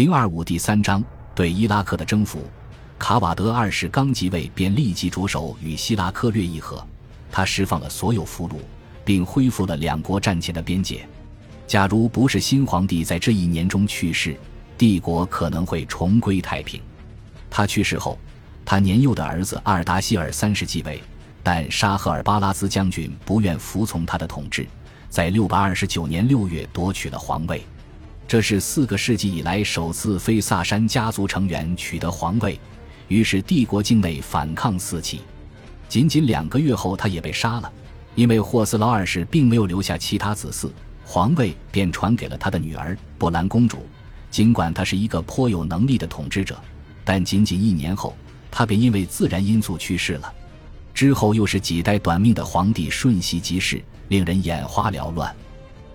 零二五第三章对伊拉克的征服。卡瓦德二世刚即位，便立即着手与希拉克略议和。他释放了所有俘虏，并恢复了两国战前的边界。假如不是新皇帝在这一年中去世，帝国可能会重归太平。他去世后，他年幼的儿子阿尔达希尔三世继位，但沙赫尔巴拉兹将军不愿服从他的统治，在六百二十九年六月夺取了皇位。这是四个世纪以来首次非萨珊家族成员取得皇位，于是帝国境内反抗四起。仅仅两个月后，他也被杀了，因为霍斯劳二世并没有留下其他子嗣，皇位便传给了他的女儿布兰公主。尽管他是一个颇有能力的统治者，但仅仅一年后，他便因为自然因素去世了。之后又是几代短命的皇帝瞬息即逝，令人眼花缭乱。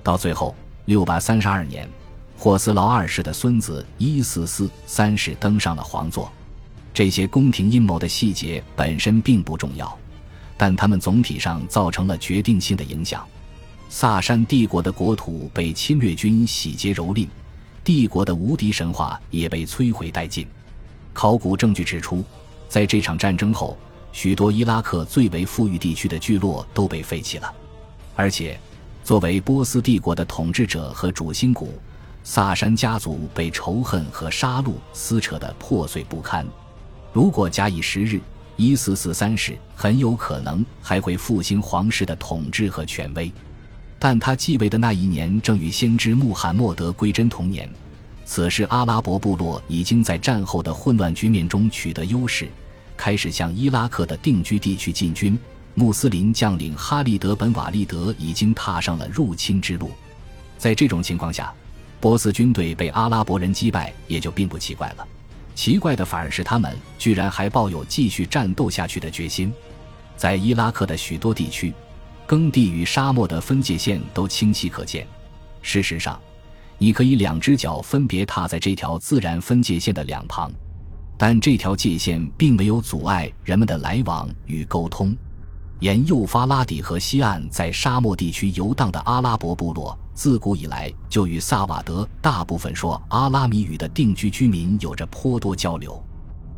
到最后，六百三十二年。霍斯劳二世的孙子伊斯斯三世登上了皇座，这些宫廷阴谋的细节本身并不重要，但他们总体上造成了决定性的影响。萨珊帝国的国土被侵略军洗劫蹂躏，帝国的无敌神话也被摧毁殆尽。考古证据指出，在这场战争后，许多伊拉克最为富裕地区的聚落都被废弃了，而且，作为波斯帝国的统治者和主心骨。萨珊家族被仇恨和杀戮撕扯得破碎不堪。如果假以时日，一四四三世很有可能还会复兴皇室的统治和权威。但他继位的那一年正与先知穆罕默德归真同年，此时阿拉伯部落已经在战后的混乱局面中取得优势，开始向伊拉克的定居地区进军。穆斯林将领哈利德本瓦利德已经踏上了入侵之路。在这种情况下，波斯军队被阿拉伯人击败，也就并不奇怪了。奇怪的反而是他们居然还抱有继续战斗下去的决心。在伊拉克的许多地区，耕地与沙漠的分界线都清晰可见。事实上，你可以两只脚分别踏在这条自然分界线的两旁，但这条界限并没有阻碍人们的来往与沟通。沿幼发拉底河西岸在沙漠地区游荡的阿拉伯部落。自古以来就与萨瓦德大部分说阿拉米语的定居居民有着颇多交流，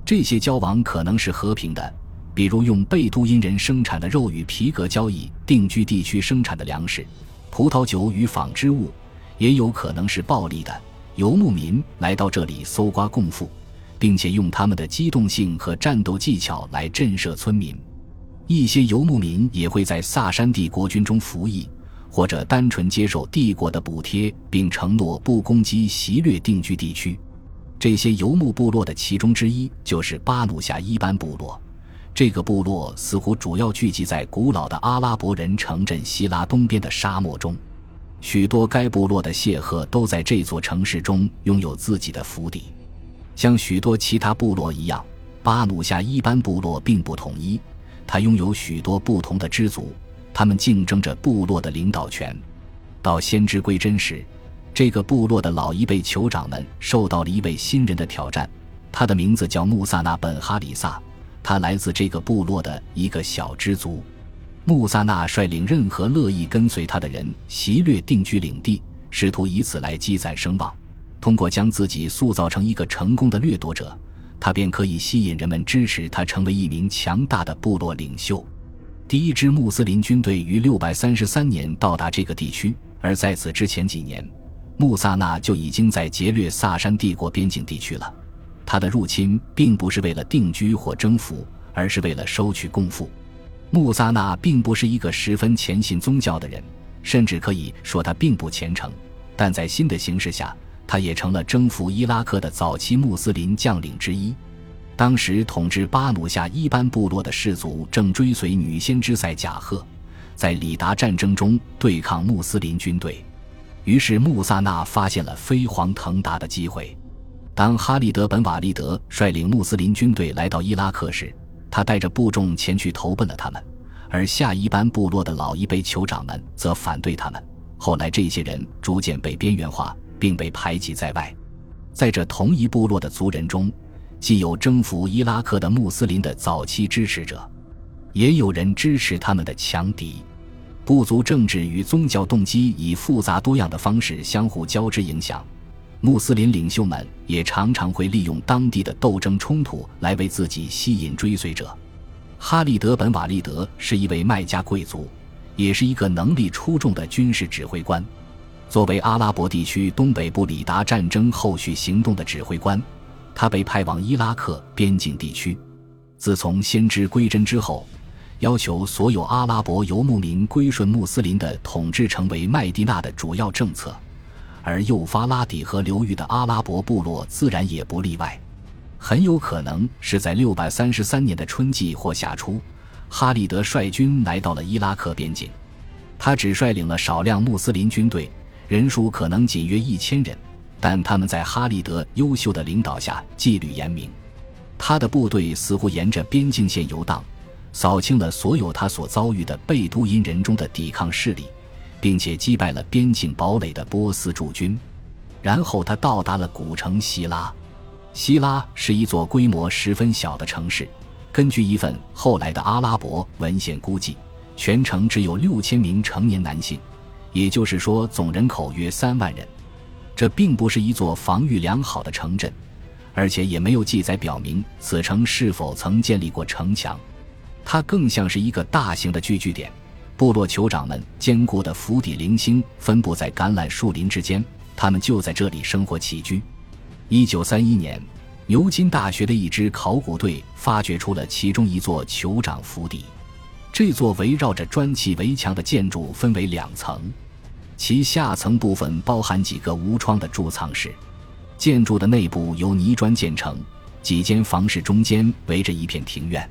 这些交往可能是和平的，比如用贝都因人生产的肉与皮革交易定居地区生产的粮食、葡萄酒与纺织物；也有可能是暴力的，游牧民来到这里搜刮贡赋，并且用他们的机动性和战斗技巧来震慑村民。一些游牧民也会在萨珊帝国军中服役。或者单纯接受帝国的补贴，并承诺不攻击袭掠定居地区。这些游牧部落的其中之一就是巴努夏伊班部落。这个部落似乎主要聚集在古老的阿拉伯人城镇希拉东边的沙漠中。许多该部落的谢赫都在这座城市中拥有自己的府邸。像许多其他部落一样，巴努夏伊班部落并不统一，它拥有许多不同的支族。他们竞争着部落的领导权。到先知归真时，这个部落的老一辈酋长们受到了一位新人的挑战。他的名字叫穆萨纳本哈里萨，他来自这个部落的一个小支族。穆萨纳率领任何乐意跟随他的人袭掠定居领地，试图以此来积攒声望。通过将自己塑造成一个成功的掠夺者，他便可以吸引人们支持他成为一名强大的部落领袖。第一支穆斯林军队于六百三十三年到达这个地区，而在此之前几年，穆萨纳就已经在劫掠萨珊帝国边境地区了。他的入侵并不是为了定居或征服，而是为了收取贡赋。穆萨纳并不是一个十分虔信宗教的人，甚至可以说他并不虔诚。但在新的形势下，他也成了征服伊拉克的早期穆斯林将领之一。当时统治巴努夏伊班部落的氏族正追随女先知赛贾赫，在里达战争中对抗穆斯林军队。于是穆萨纳发现了飞黄腾达的机会。当哈利德本瓦利德率领穆斯林军队来到伊拉克时，他带着部众前去投奔了他们，而下一班部落的老一辈酋长们则反对他们。后来，这些人逐渐被边缘化，并被排挤在外。在这同一部落的族人中，既有征服伊拉克的穆斯林的早期支持者，也有人支持他们的强敌。部族政治与宗教动机以复杂多样的方式相互交织影响。穆斯林领袖们也常常会利用当地的斗争冲突来为自己吸引追随者。哈利德·本·瓦利德是一位麦加贵族，也是一个能力出众的军事指挥官。作为阿拉伯地区东北部里达战争后续行动的指挥官，他被派往伊拉克边境地区。自从先知归真之后，要求所有阿拉伯游牧民归顺穆斯林的统治成为麦地那的主要政策。而幼发拉底河流域的阿拉伯部落自然也不例外，很有可能是在六百三十三年的春季或夏初，哈利德率军来到了伊拉克边境。他只率领了少量穆斯林军队，人数可能仅约一千人，但他们在哈利德优秀的领导下纪律严明。他的部队似乎沿着边境线游荡，扫清了所有他所遭遇的贝都因人中的抵抗势力。并且击败了边境堡垒的波斯驻军，然后他到达了古城希拉。希拉是一座规模十分小的城市，根据一份后来的阿拉伯文献估计，全城只有六千名成年男性，也就是说总人口约三万人。这并不是一座防御良好的城镇，而且也没有记载表明此城是否曾建立过城墙。它更像是一个大型的聚居点。部落酋长们坚固的府邸零星分布在橄榄树林之间，他们就在这里生活起居。一九三一年，牛津大学的一支考古队发掘出了其中一座酋长府邸。这座围绕着砖砌围墙的建筑分为两层，其下层部分包含几个无窗的贮藏室。建筑的内部由泥砖建成，几间房室中间围着一片庭院。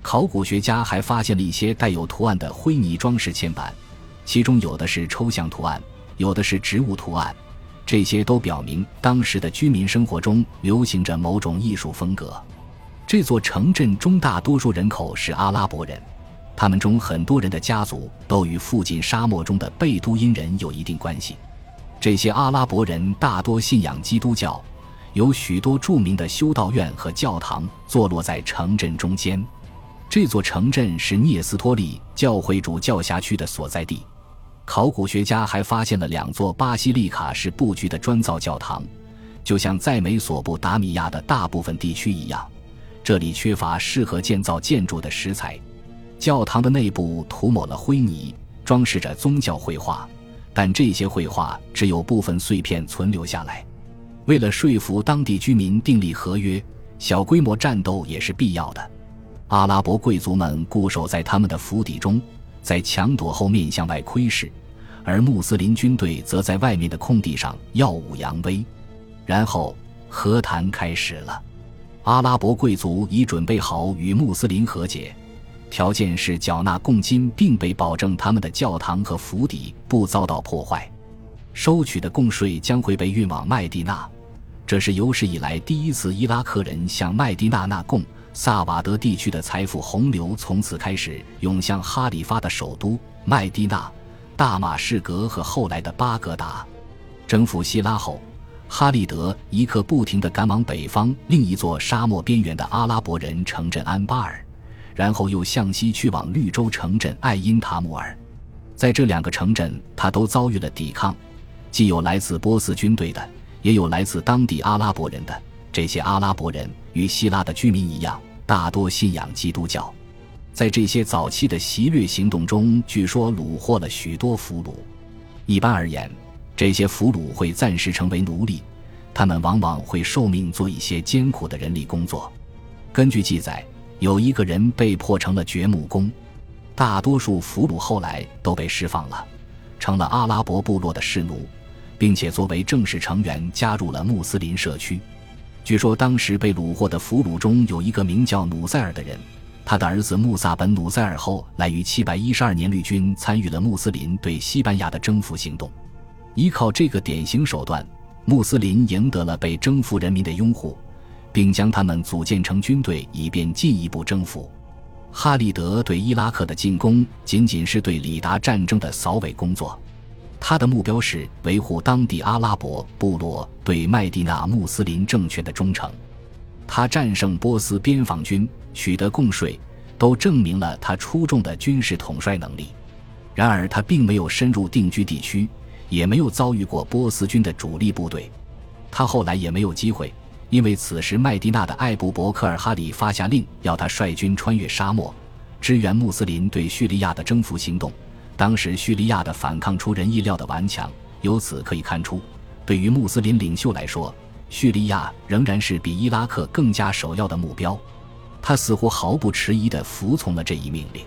考古学家还发现了一些带有图案的灰泥装饰嵌板，其中有的是抽象图案，有的是植物图案，这些都表明当时的居民生活中流行着某种艺术风格。这座城镇中大多数人口是阿拉伯人，他们中很多人的家族都与附近沙漠中的贝都因人有一定关系。这些阿拉伯人大多信仰基督教，有许多著名的修道院和教堂坐落在城镇中间。这座城镇是聂斯托利教会主教辖区的所在地。考古学家还发现了两座巴西利卡式布局的砖造教堂，就像在美索不达米亚的大部分地区一样，这里缺乏适合建造建筑的石材。教堂的内部涂抹了灰泥，装饰着宗教绘画，但这些绘画只有部分碎片存留下来。为了说服当地居民订立合约，小规模战斗也是必要的。阿拉伯贵族们固守在他们的府邸中，在墙垛后面向外窥视，而穆斯林军队则在外面的空地上耀武扬威。然后和谈开始了。阿拉伯贵族已准备好与穆斯林和解，条件是缴纳贡金，并被保证他们的教堂和府邸不遭到破坏。收取的贡税将会被运往麦地那，这是有史以来第一次伊拉克人向麦地那纳贡。萨瓦德地区的财富洪流从此开始涌向哈里发的首都麦地那、大马士革和后来的巴格达。征服希拉后，哈利德一刻不停地赶往北方另一座沙漠边缘的阿拉伯人城镇安巴尔，然后又向西去往绿洲城镇艾因塔木尔。在这两个城镇，他都遭遇了抵抗，既有来自波斯军队的，也有来自当地阿拉伯人的。这些阿拉伯人与希腊的居民一样。大多信仰基督教，在这些早期的袭掠行动中，据说虏获了许多俘虏。一般而言，这些俘虏会暂时成为奴隶，他们往往会受命做一些艰苦的人力工作。根据记载，有一个人被迫成了掘墓工。大多数俘虏后来都被释放了，成了阿拉伯部落的士奴，并且作为正式成员加入了穆斯林社区。据说当时被虏获的俘虏中有一个名叫努塞尔的人，他的儿子穆萨本努塞尔后来于712年绿军参与了穆斯林对西班牙的征服行动。依靠这个典型手段，穆斯林赢得了被征服人民的拥护，并将他们组建成军队，以便进一步征服。哈利德对伊拉克的进攻仅仅是对里达战争的扫尾工作。他的目标是维护当地阿拉伯部落对麦地那穆斯林政权的忠诚。他战胜波斯边防军，取得贡税，都证明了他出众的军事统帅能力。然而，他并没有深入定居地区，也没有遭遇过波斯军的主力部队。他后来也没有机会，因为此时麦地那的艾布伯克尔哈里发下令，要他率军穿越沙漠，支援穆斯林对叙利亚的征服行动。当时叙利亚的反抗出人意料的顽强，由此可以看出，对于穆斯林领袖来说，叙利亚仍然是比伊拉克更加首要的目标。他似乎毫不迟疑地服从了这一命令。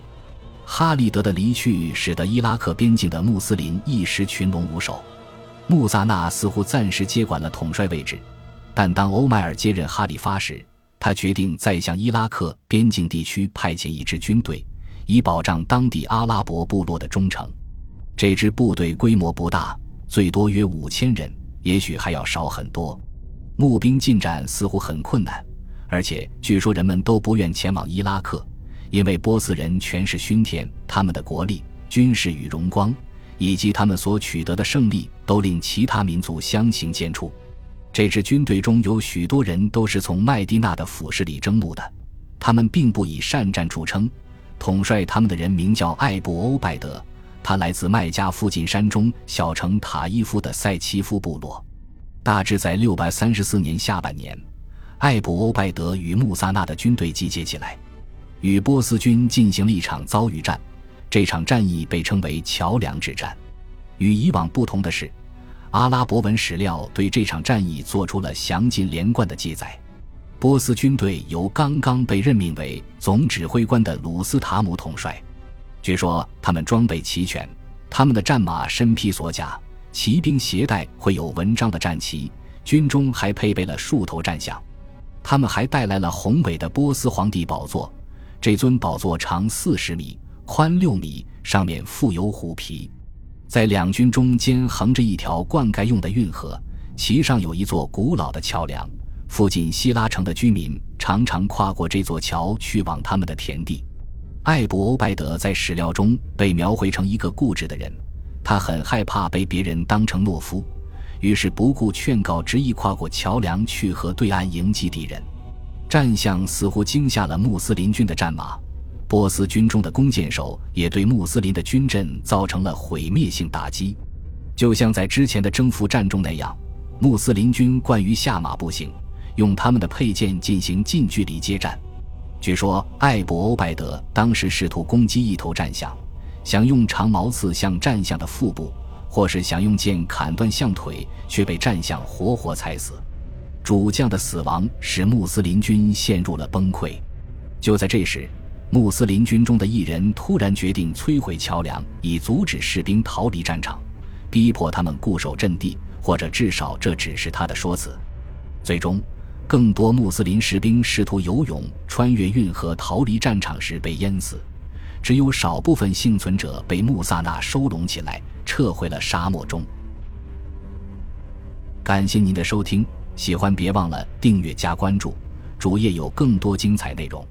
哈利德的离去使得伊拉克边境的穆斯林一时群龙无首。穆萨纳似乎暂时接管了统帅位置，但当欧迈尔接任哈里发时，他决定再向伊拉克边境地区派遣一支军队，以保障当地阿拉伯部落的忠诚。这支部队规模不大，最多约五千人，也许还要少很多。募兵进展似乎很困难，而且据说人们都不愿前往伊拉克，因为波斯人权势熏天，他们的国力、军事与荣光。以及他们所取得的胜利，都令其他民族相形见绌。这支军队中有许多人都是从麦地那的府室里征募的，他们并不以善战著称。统帅他们的人名叫艾布欧拜德，他来自麦加附近山中小城塔伊夫的塞奇夫部落。大致在六百三十四年下半年，艾布欧拜德与穆萨纳的军队集结起来，与波斯军进行了一场遭遇战。这场战役被称为桥梁之战。与以往不同的是，阿拉伯文史料对这场战役做出了详尽连贯的记载。波斯军队由刚刚被任命为总指挥官的鲁斯塔姆统帅。据说他们装备齐全，他们的战马身披锁甲，骑兵携带绘有文章的战旗，军中还配备了数头战象。他们还带来了宏伟的波斯皇帝宝座，这尊宝座长四十米。宽六米，上面附有虎皮，在两军中间横着一条灌溉用的运河，其上有一座古老的桥梁。附近希拉城的居民常常跨过这座桥去往他们的田地。艾布欧拜德在史料中被描绘成一个固执的人，他很害怕被别人当成懦夫，于是不顾劝告，执意跨过桥梁去河对岸迎击敌人。战象似乎惊吓了穆斯林军的战马。波斯军中的弓箭手也对穆斯林的军阵造成了毁灭性打击，就像在之前的征服战中那样，穆斯林军惯于下马步行，用他们的佩剑进行近距离接战。据说艾伯欧拜德当时试图攻击一头战象，想用长矛刺向战象的腹部，或是想用剑砍断象腿，却被战象活活踩死。主将的死亡使穆斯林军陷入了崩溃。就在这时。穆斯林军中的一人突然决定摧毁桥梁，以阻止士兵逃离战场，逼迫他们固守阵地，或者至少这只是他的说辞。最终，更多穆斯林士兵试图游泳穿越运河逃离战场时被淹死，只有少部分幸存者被穆萨纳收拢起来，撤回了沙漠中。感谢您的收听，喜欢别忘了订阅加关注，主页有更多精彩内容。